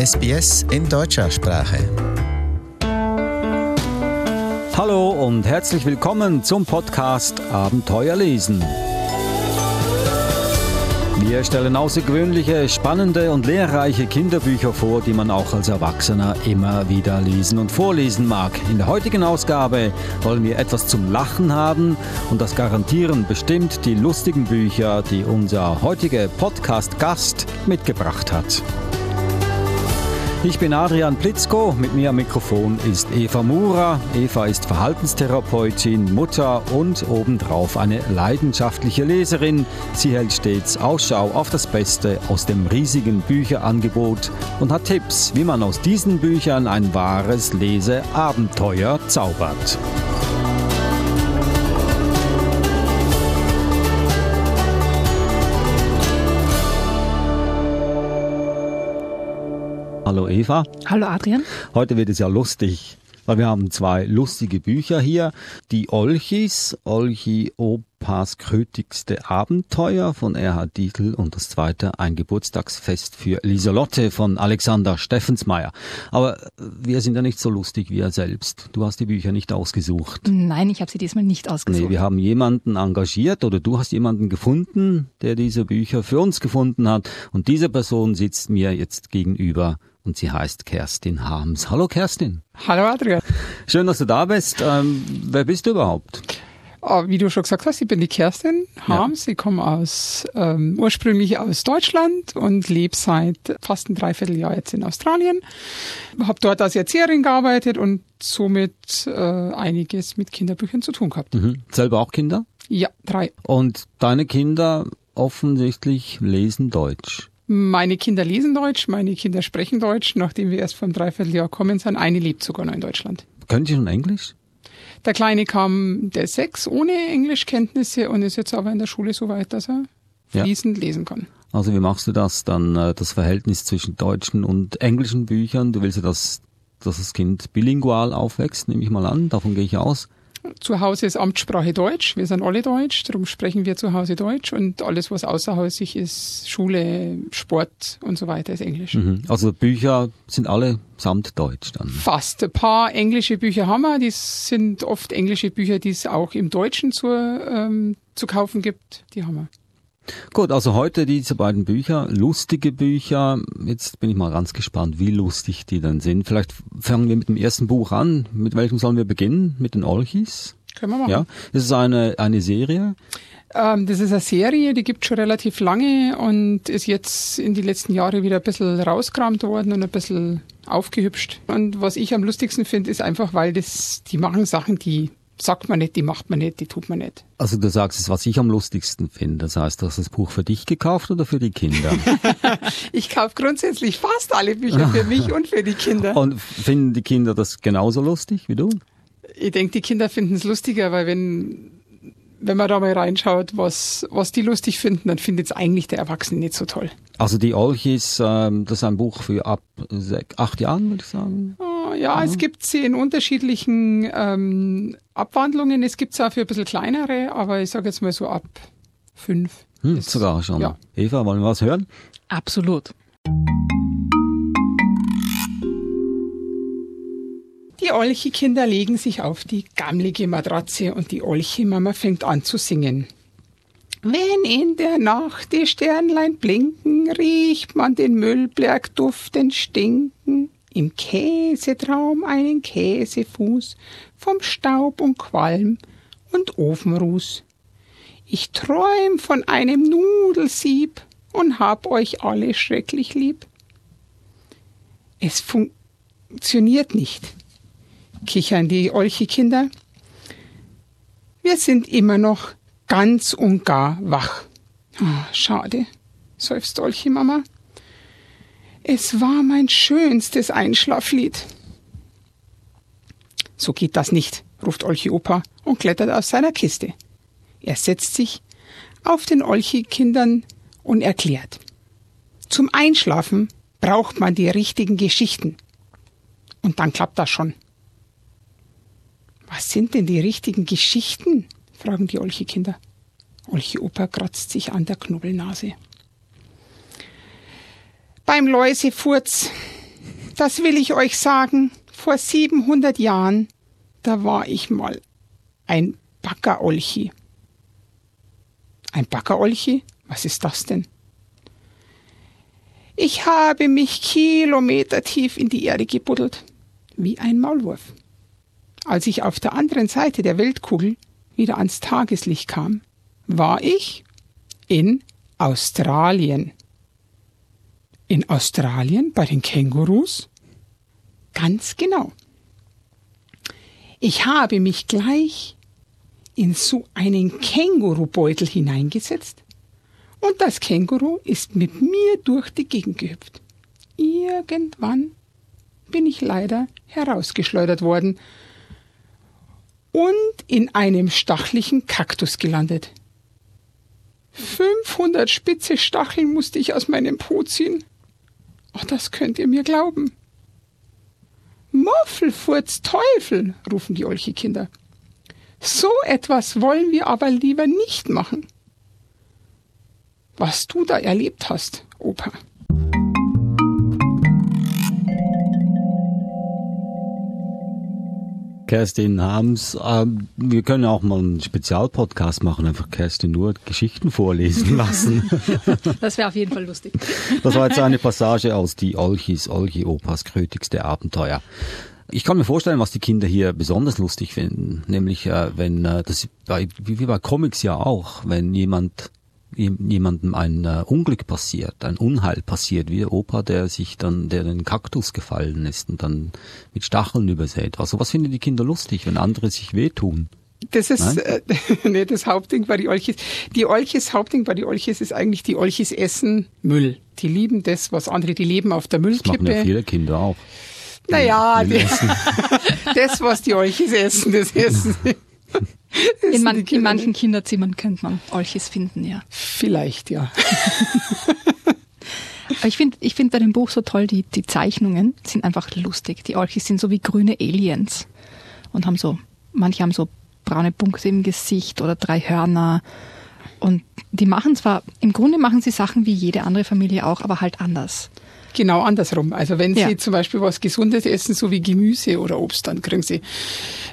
SBS in deutscher Sprache. Hallo und herzlich willkommen zum Podcast Abenteuer lesen. Wir stellen außergewöhnliche, spannende und lehrreiche Kinderbücher vor, die man auch als Erwachsener immer wieder lesen und vorlesen mag. In der heutigen Ausgabe wollen wir etwas zum Lachen haben und das garantieren bestimmt die lustigen Bücher, die unser heutiger Podcast-Gast mitgebracht hat. Ich bin Adrian Plitzko, mit mir am Mikrofon ist Eva Mura. Eva ist Verhaltenstherapeutin, Mutter und obendrauf eine leidenschaftliche Leserin. Sie hält stets Ausschau auf das Beste aus dem riesigen Bücherangebot und hat Tipps, wie man aus diesen Büchern ein wahres Leseabenteuer zaubert. Hallo Eva. Hallo Adrian. Heute wird es ja lustig, weil wir haben zwei lustige Bücher hier. Die Olchis, Olchi Opas krötigste Abenteuer von Erhard Dietl und das zweite ein Geburtstagsfest für Lieselotte von Alexander Steffensmeier. Aber wir sind ja nicht so lustig wie er selbst. Du hast die Bücher nicht ausgesucht. Nein, ich habe sie diesmal nicht ausgesucht. Nee, wir haben jemanden engagiert oder du hast jemanden gefunden, der diese Bücher für uns gefunden hat und diese Person sitzt mir jetzt gegenüber und sie heißt Kerstin Harms. Hallo Kerstin. Hallo Adrian. Schön, dass du da bist. Ähm, wer bist du überhaupt? Oh, wie du schon gesagt hast, ich bin die Kerstin Harms. Ja. Ich komme aus ähm, ursprünglich aus Deutschland und lebe seit fast ein Dreivierteljahr jetzt in Australien. Habe dort als Erzieherin gearbeitet und somit äh, einiges mit Kinderbüchern zu tun gehabt. Mhm. Selber auch Kinder? Ja, drei. Und deine Kinder offensichtlich lesen Deutsch? Meine Kinder lesen Deutsch, meine Kinder sprechen Deutsch, nachdem wir erst vor einem Dreivierteljahr kommen sind. Eine lebt sogar noch in Deutschland. Können Sie schon Englisch? Der Kleine kam, der sechs, ohne Englischkenntnisse und ist jetzt aber in der Schule so weit, dass er fließend ja. lesen kann. Also wie machst du das dann, äh, das Verhältnis zwischen deutschen und englischen Büchern? Du willst ja, dass, dass das Kind bilingual aufwächst, nehme ich mal an, davon gehe ich aus. Zu Hause ist Amtssprache Deutsch. Wir sind alle Deutsch, darum sprechen wir zu Hause Deutsch und alles, was außerhausig ist, Schule, Sport und so weiter, ist Englisch. Mhm. Also Bücher sind alle samt Deutsch dann? Fast. Ein paar englische Bücher haben wir. Die sind oft englische Bücher, die es auch im Deutschen zu, ähm, zu kaufen gibt. Die haben wir. Gut, also heute diese beiden Bücher, lustige Bücher. Jetzt bin ich mal ganz gespannt, wie lustig die dann sind. Vielleicht fangen wir mit dem ersten Buch an. Mit welchem sollen wir beginnen? Mit den Olchis? Können wir machen. Ja, das ist eine, eine Serie. Ähm, das ist eine Serie, die gibt schon relativ lange und ist jetzt in die letzten Jahre wieder ein bisschen rauskramt worden und ein bisschen aufgehübscht. Und was ich am lustigsten finde, ist einfach, weil das, die machen Sachen, die sagt man nicht, die macht man nicht, die tut man nicht. Also du sagst es, was ich am lustigsten finde. Das heißt, du hast das Buch für dich gekauft oder für die Kinder? ich kaufe grundsätzlich fast alle Bücher für mich und für die Kinder. Und finden die Kinder das genauso lustig wie du? Ich denke, die Kinder finden es lustiger, weil wenn wenn man da mal reinschaut, was, was die lustig finden, dann findet es eigentlich der Erwachsene nicht so toll. Also die Olchis, ähm, das ist ein Buch für ab acht Jahren, würde ich sagen. Ja, mhm. es gibt sie in unterschiedlichen ähm, Abwandlungen. Es gibt es auch für ein bisschen kleinere, aber ich sage jetzt mal so ab fünf. Hm, ist, sogar schon. Ja. Eva, wollen wir was hören? Absolut. Die Olchi-Kinder legen sich auf die gammlige Matratze und die Olchi-Mama fängt an zu singen. Wenn in der Nacht die Sternlein blinken, riecht man den Müllberg duftend stinken. Im Käsetraum einen Käsefuß vom Staub und Qualm und Ofenruß. Ich träum von einem Nudelsieb und hab euch alle schrecklich lieb. Es funktioniert nicht kichern die Olchi-Kinder. Wir sind immer noch ganz und gar wach. Oh, schade, seufzt Olchi-Mama. Es war mein schönstes Einschlaflied. So geht das nicht, ruft Olchi-Opa und klettert aus seiner Kiste. Er setzt sich auf den Olchi-Kindern und erklärt. Zum Einschlafen braucht man die richtigen Geschichten. Und dann klappt das schon. Was sind denn die richtigen Geschichten? fragen die Olchi-Kinder. Kratzt sich an der Knubbelnase. Beim Läusefurz Das will ich euch sagen. Vor 700 Jahren, da war ich mal ein Backerolchi. Ein Backerolchi? Was ist das denn? Ich habe mich kilometertief in die Erde gebuddelt, wie ein Maulwurf. Als ich auf der anderen Seite der Weltkugel wieder ans Tageslicht kam, war ich in Australien. In Australien bei den Kängurus? Ganz genau. Ich habe mich gleich in so einen Kängurubeutel hineingesetzt und das Känguru ist mit mir durch die Gegend gehüpft. Irgendwann bin ich leider herausgeschleudert worden und in einem stachlichen Kaktus gelandet. 500 spitze Stacheln musste ich aus meinem Po ziehen. Oh, das könnt ihr mir glauben. Muffelfurz Teufel, rufen die Olchekinder. So etwas wollen wir aber lieber nicht machen. Was du da erlebt hast, Opa. Kerstin Harms, äh, wir können auch mal einen Spezialpodcast machen, einfach Kerstin nur Geschichten vorlesen lassen. Das wäre auf jeden Fall lustig. Das war jetzt eine Passage aus die Olchis, Olchi Opas krötigste Abenteuer. Ich kann mir vorstellen, was die Kinder hier besonders lustig finden, nämlich äh, wenn äh, das bei, wie bei Comics ja auch, wenn jemand jemandem ein äh, Unglück passiert, ein Unheil passiert, wie der Opa, der sich dann, der den Kaktus gefallen ist und dann mit Stacheln übersät. Also was finden die Kinder lustig, wenn andere sich wehtun? Das ist äh, nee, das Hauptding bei die Olchis. Die Olchis, Hauptding bei die Olchis ist eigentlich die Olchis essen Müll. Die lieben das, was andere, die leben auf der Müllkippe. Das machen ja viele Kinder auch. Naja, die, das, was die Olchis essen, das essen sie. In, man, in, manchen Kinderzimmern könnte man Olchis finden, ja. Vielleicht, ja. Ich finde ich find bei dem Buch so toll, die, die Zeichnungen sind einfach lustig. Die Olchis sind so wie grüne Aliens und haben so, manche haben so braune Punkte im Gesicht oder drei Hörner. Und die machen zwar, im Grunde machen sie Sachen wie jede andere Familie auch, aber halt anders. Genau andersrum. Also wenn ja. Sie zum Beispiel was Gesundes essen, so wie Gemüse oder Obst, dann kriegen Sie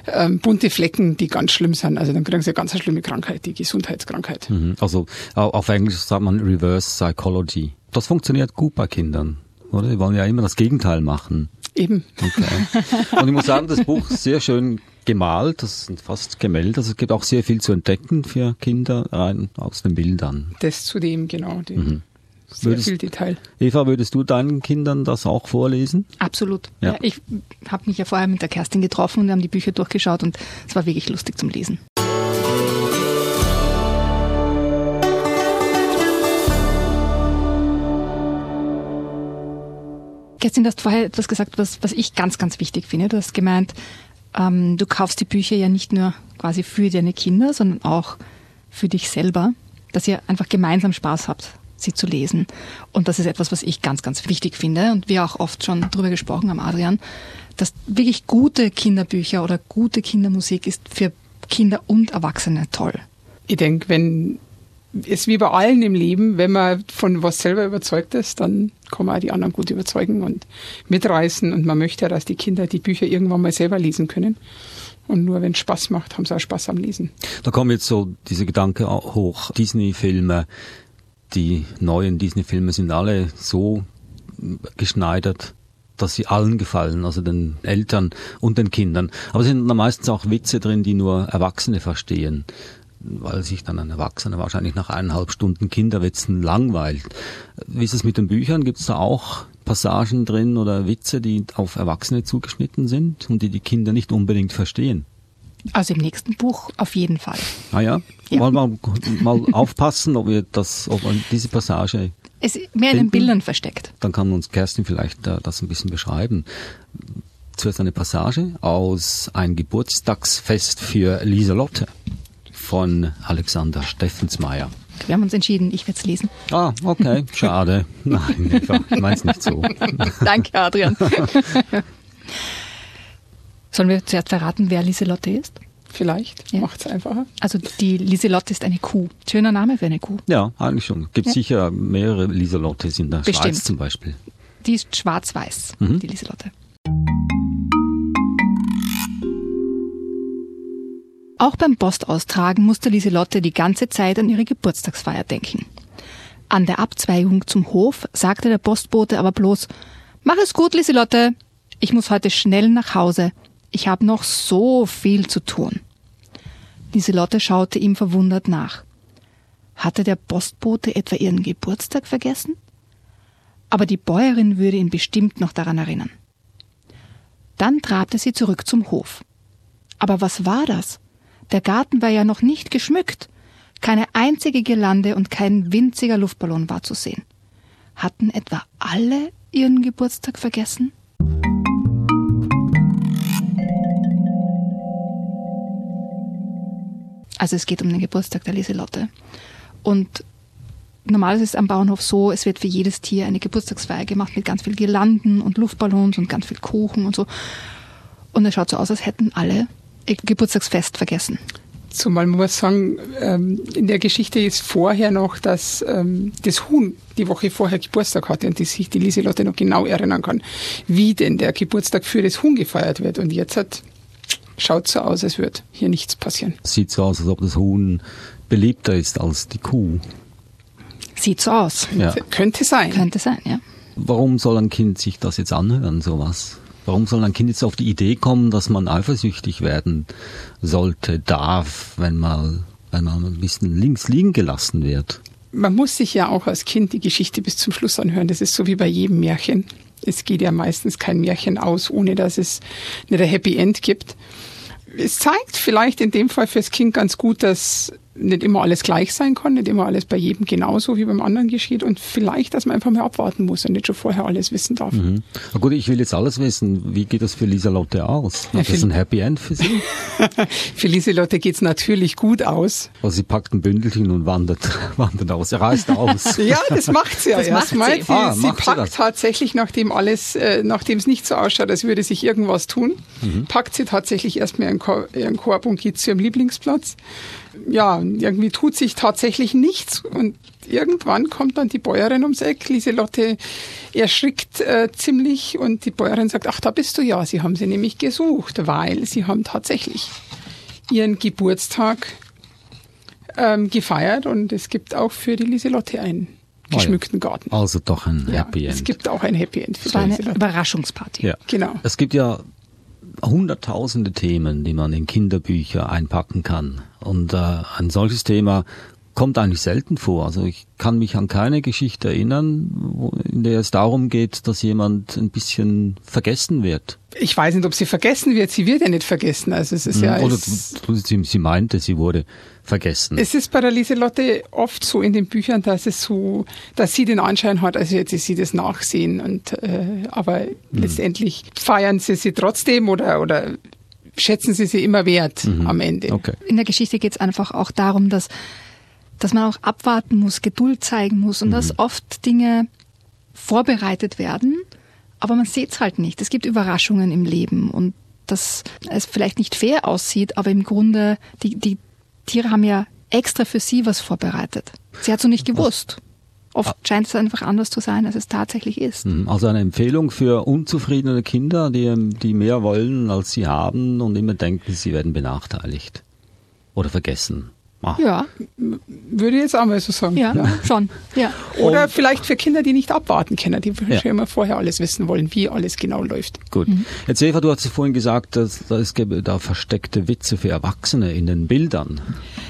ähm, bunte Flecken, die ganz schlimm sind. Also dann kriegen Sie eine ganz schlimme Krankheit, die Gesundheitskrankheit. Mhm. Also auf Englisch sagt man Reverse Psychology. Das funktioniert gut bei Kindern, oder? Die wollen ja immer das Gegenteil machen. Eben. Okay. Und ich muss sagen, das Buch ist sehr schön gemalt, das sind fast Gemälde. Also es gibt auch sehr viel zu entdecken für Kinder rein aus den Bildern. Das zudem, genau. Mhm. Sehr würdest, viel Detail. Eva, würdest du deinen Kindern das auch vorlesen? Absolut. Ja. ja ich habe mich ja vorher mit der Kerstin getroffen und wir haben die Bücher durchgeschaut und es war wirklich lustig zum Lesen. Kerstin, du hast vorher etwas gesagt, was, was ich ganz, ganz wichtig finde. Du hast gemeint, ähm, du kaufst die Bücher ja nicht nur quasi für deine Kinder, sondern auch für dich selber, dass ihr einfach gemeinsam Spaß habt sie zu lesen. Und das ist etwas, was ich ganz, ganz wichtig finde und wir auch oft schon darüber gesprochen haben, Adrian, dass wirklich gute Kinderbücher oder gute Kindermusik ist für Kinder und Erwachsene toll. Ich denke, wenn es wie bei allen im Leben, wenn man von was selber überzeugt ist, dann kann man auch die anderen gut überzeugen und mitreißen. Und man möchte ja, dass die Kinder die Bücher irgendwann mal selber lesen können. Und nur wenn es Spaß macht, haben sie auch Spaß am Lesen. Da kommen jetzt so diese Gedanken hoch. Disney-Filme, die neuen Disney-Filme sind alle so geschneidert, dass sie allen gefallen, also den Eltern und den Kindern. Aber es sind da meistens auch Witze drin, die nur Erwachsene verstehen, weil sich dann ein Erwachsener wahrscheinlich nach eineinhalb Stunden Kinderwitzen langweilt. Wie ist es mit den Büchern? Gibt es da auch Passagen drin oder Witze, die auf Erwachsene zugeschnitten sind und die die Kinder nicht unbedingt verstehen? Also im nächsten Buch auf jeden Fall. Ah ja, ja. wollen wir mal aufpassen, ob wir das, ob diese Passage es mehr in den Bildern versteckt. Dann kann uns Kerstin vielleicht äh, das ein bisschen beschreiben. Zuerst eine Passage aus Ein Geburtstagsfest für Lieselotte von Alexander Steffensmeier. Wir haben uns entschieden, ich werde es lesen. Ah, okay, schade. Nein, ich meine es nicht so. Danke, Adrian. Sollen wir zuerst verraten, wer Lieselotte ist? Vielleicht, ja. macht es einfacher. Also die Lieselotte ist eine Kuh. Schöner Name für eine Kuh. Ja, eigentlich schon. Gibt ja. sicher mehrere Lieselottes in der Bestimmt. Schweiz zum Beispiel. die ist schwarz-weiß, mhm. die Lieselotte. Auch beim Postaustragen musste Lieselotte die ganze Zeit an ihre Geburtstagsfeier denken. An der Abzweigung zum Hof sagte der Postbote aber bloß, Mach es gut, Lieselotte. Ich muss heute schnell nach Hause. Ich habe noch so viel zu tun. Lieselotte schaute ihm verwundert nach. Hatte der Postbote etwa ihren Geburtstag vergessen? Aber die Bäuerin würde ihn bestimmt noch daran erinnern. Dann trabte sie zurück zum Hof. Aber was war das? Der Garten war ja noch nicht geschmückt. Keine einzige Girlande und kein winziger Luftballon war zu sehen. Hatten etwa alle ihren Geburtstag vergessen? Also es geht um den Geburtstag der Lieselotte. Und normalerweise ist es am Bauernhof so, es wird für jedes Tier eine Geburtstagsfeier gemacht mit ganz viel Girlanden und Luftballons und ganz viel Kuchen und so. Und es schaut so aus, als hätten alle Geburtstagsfest vergessen. Zumal man muss sagen, ähm, in der Geschichte ist vorher noch, dass ähm, das Huhn die Woche vorher Geburtstag hatte und die sich die Lieselotte noch genau erinnern kann, wie denn der Geburtstag für das Huhn gefeiert wird. Und jetzt hat schaut so aus, als würde hier nichts passieren. Sieht so aus, als ob das Huhn beliebter ist als die Kuh. Sieht so aus. Ja. Könnte sein. Könnte sein, ja. Warum soll ein Kind sich das jetzt anhören, sowas? Warum soll ein Kind jetzt auf die Idee kommen, dass man eifersüchtig werden sollte, darf, wenn mal, wenn man ein bisschen links liegen gelassen wird? Man muss sich ja auch als Kind die Geschichte bis zum Schluss anhören. Das ist so wie bei jedem Märchen es geht ja meistens kein Märchen aus, ohne dass es nicht ein Happy End gibt. Es zeigt vielleicht in dem Fall fürs Kind ganz gut, dass nicht immer alles gleich sein kann, nicht immer alles bei jedem genauso wie beim anderen geschieht und vielleicht, dass man einfach mal abwarten muss und nicht schon vorher alles wissen darf. Mhm. Na gut, ich will jetzt alles wissen. Wie geht das für Lieselotte aus? Hat ja, das ein Happy End für sie? für Lieselotte geht es natürlich gut aus. Also sie packt ein Bündelchen und wandert, wandert aus. Er reist aus. ja, das macht sie ja erstmal. Sie, ah, sie packt sie tatsächlich, nachdem alles, äh, nachdem es nicht so ausschaut, als würde sich irgendwas tun, mhm. packt sie tatsächlich erstmal ihren, ihren Korb und geht zu ihrem Lieblingsplatz ja, irgendwie tut sich tatsächlich nichts und irgendwann kommt dann die Bäuerin ums Eck. Lieselotte erschrickt äh, ziemlich und die Bäuerin sagt, ach, da bist du ja. Sie haben sie nämlich gesucht, weil sie haben tatsächlich ihren Geburtstag ähm, gefeiert und es gibt auch für die Lieselotte einen geschmückten Garten. Also doch ein Happy ja, End. Es gibt auch ein Happy End. Für eine Überraschungsparty. Ja. Genau. Es gibt ja hunderttausende Themen, die man in Kinderbücher einpacken kann. Und äh, ein solches Thema kommt eigentlich selten vor. Also ich kann mich an keine Geschichte erinnern, wo, in der es darum geht, dass jemand ein bisschen vergessen wird. Ich weiß nicht, ob sie vergessen wird. Sie wird ja nicht vergessen. Also es ist mhm. ja. Oder sie, sie meinte, sie wurde vergessen. Es ist bei der Lieselotte oft so in den Büchern, dass es so, dass sie den Anschein hat, als hätte sie das nachsehen. Und äh, aber mhm. letztendlich feiern sie sie trotzdem oder oder schätzen sie sie immer wert mhm. am Ende. Okay. In der Geschichte geht es einfach auch darum, dass dass man auch abwarten muss, Geduld zeigen muss und mhm. dass oft Dinge vorbereitet werden, aber man sieht es halt nicht. Es gibt Überraschungen im Leben und dass es vielleicht nicht fair aussieht, aber im Grunde, die, die Tiere haben ja extra für sie was vorbereitet. Sie hat so nicht gewusst. Oft scheint es einfach anders zu sein, als es tatsächlich ist. Mhm. Also eine Empfehlung für unzufriedene Kinder, die, die mehr wollen, als sie haben und immer denken, sie werden benachteiligt oder vergessen. Ah. Ja. Würde ich jetzt auch mal so sagen. Ja, ja. schon. Ja. Oder Und vielleicht für Kinder, die nicht abwarten können, die ja. schon immer vorher alles wissen wollen, wie alles genau läuft. Gut. Mhm. Jetzt Eva, du hast vorhin gesagt, dass, dass es gäbe da versteckte Witze für Erwachsene in den Bildern.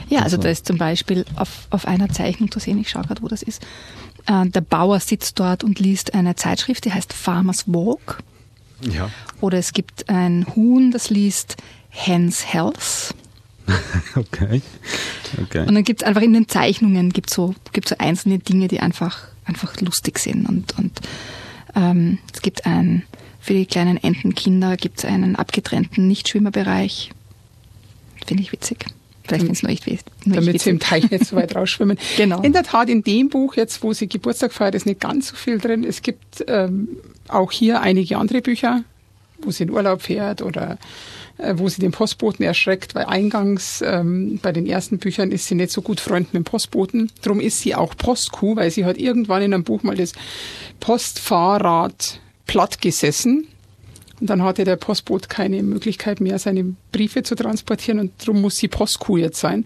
Ja, also da ist zum Beispiel auf, auf einer Zeichnung zu sehen, ich schaue gerade, wo das ist, äh, der Bauer sitzt dort und liest eine Zeitschrift, die heißt Farmers Walk. Ja. Oder es gibt ein Huhn, das liest Hen's Health. okay. okay. Und dann gibt es einfach in den Zeichnungen gibt so, gibt's so einzelne Dinge, die einfach, einfach lustig sind. Und, und ähm, es gibt ein, für die kleinen Entenkinder gibt es einen abgetrennten Nichtschwimmerbereich. Finde ich witzig. Vielleicht finden es nur echt witzig. Damit sie im Teich nicht so weit rausschwimmen. genau. In der Tat, in dem Buch, jetzt wo sie Geburtstag feiert, ist nicht ganz so viel drin. Es gibt ähm, auch hier einige andere Bücher wo sie in Urlaub fährt oder wo sie den Postboten erschreckt, weil eingangs ähm, bei den ersten Büchern ist sie nicht so gut Freund mit dem Postboten. Drum ist sie auch Postkuh, weil sie hat irgendwann in einem Buch mal das Postfahrrad platt gesessen. Und dann hatte der Postbote keine Möglichkeit mehr, seine Briefe zu transportieren und darum muss sie Postkuh jetzt sein.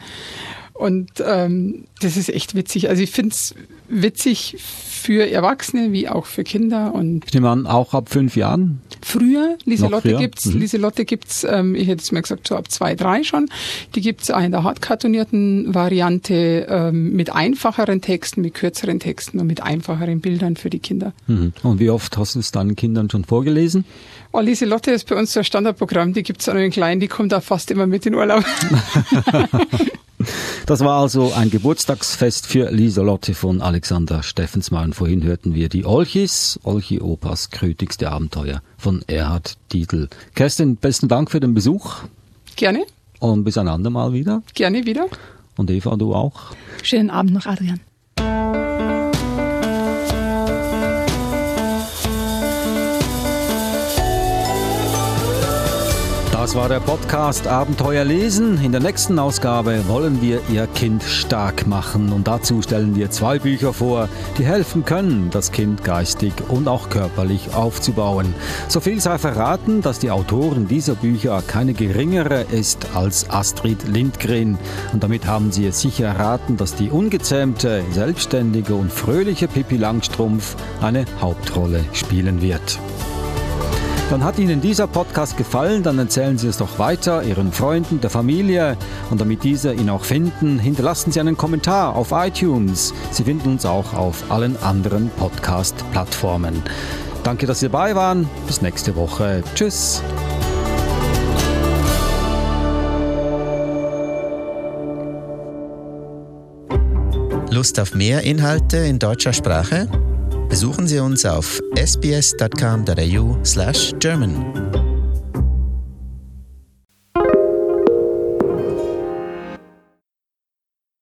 Und ähm, das ist echt witzig. Also ich finde es witzig für Erwachsene wie auch für Kinder. Und ich nehme an, auch ab fünf Jahren? Früher, Lieselotte gibt's, mhm. Lieselotte gibt's, ähm, ich hätte es mir gesagt, so ab zwei, drei schon. Die gibt's auch in der hartkartonierten Variante ähm, mit einfacheren Texten, mit kürzeren Texten und mit einfacheren Bildern für die Kinder. Mhm. Und wie oft hast du es deinen Kindern schon vorgelesen? Oh, Lieselotte ist bei uns so ein Standardprogramm, die gibt's auch noch in klein, die kommt da fast immer mit in Urlaub. Das war also ein Geburtstagsfest für Lieselotte von Alexander Steffensmann. Und vorhin hörten wir die Olchis, Olchi Opas krötigste Abenteuer von Erhard Dietl. Kerstin, besten Dank für den Besuch. Gerne. Und bis ein andermal wieder. Gerne wieder. Und Eva, du auch. Schönen Abend noch, Adrian. Das war der Podcast Abenteuer lesen. In der nächsten Ausgabe wollen wir Ihr Kind stark machen und dazu stellen wir zwei Bücher vor, die helfen können, das Kind geistig und auch körperlich aufzubauen. So viel sei verraten, dass die Autorin dieser Bücher keine geringere ist als Astrid Lindgren. Und damit haben Sie es sicher erraten, dass die ungezähmte, selbstständige und fröhliche Pippi Langstrumpf eine Hauptrolle spielen wird. Dann hat Ihnen dieser Podcast gefallen, dann erzählen Sie es doch weiter Ihren Freunden, der Familie und damit diese ihn auch finden, hinterlassen Sie einen Kommentar auf iTunes. Sie finden uns auch auf allen anderen Podcast-Plattformen. Danke, dass Sie dabei waren. Bis nächste Woche. Tschüss. Lust auf mehr Inhalte in deutscher Sprache? Besuchen Sie uns auf sbs.com.au/german.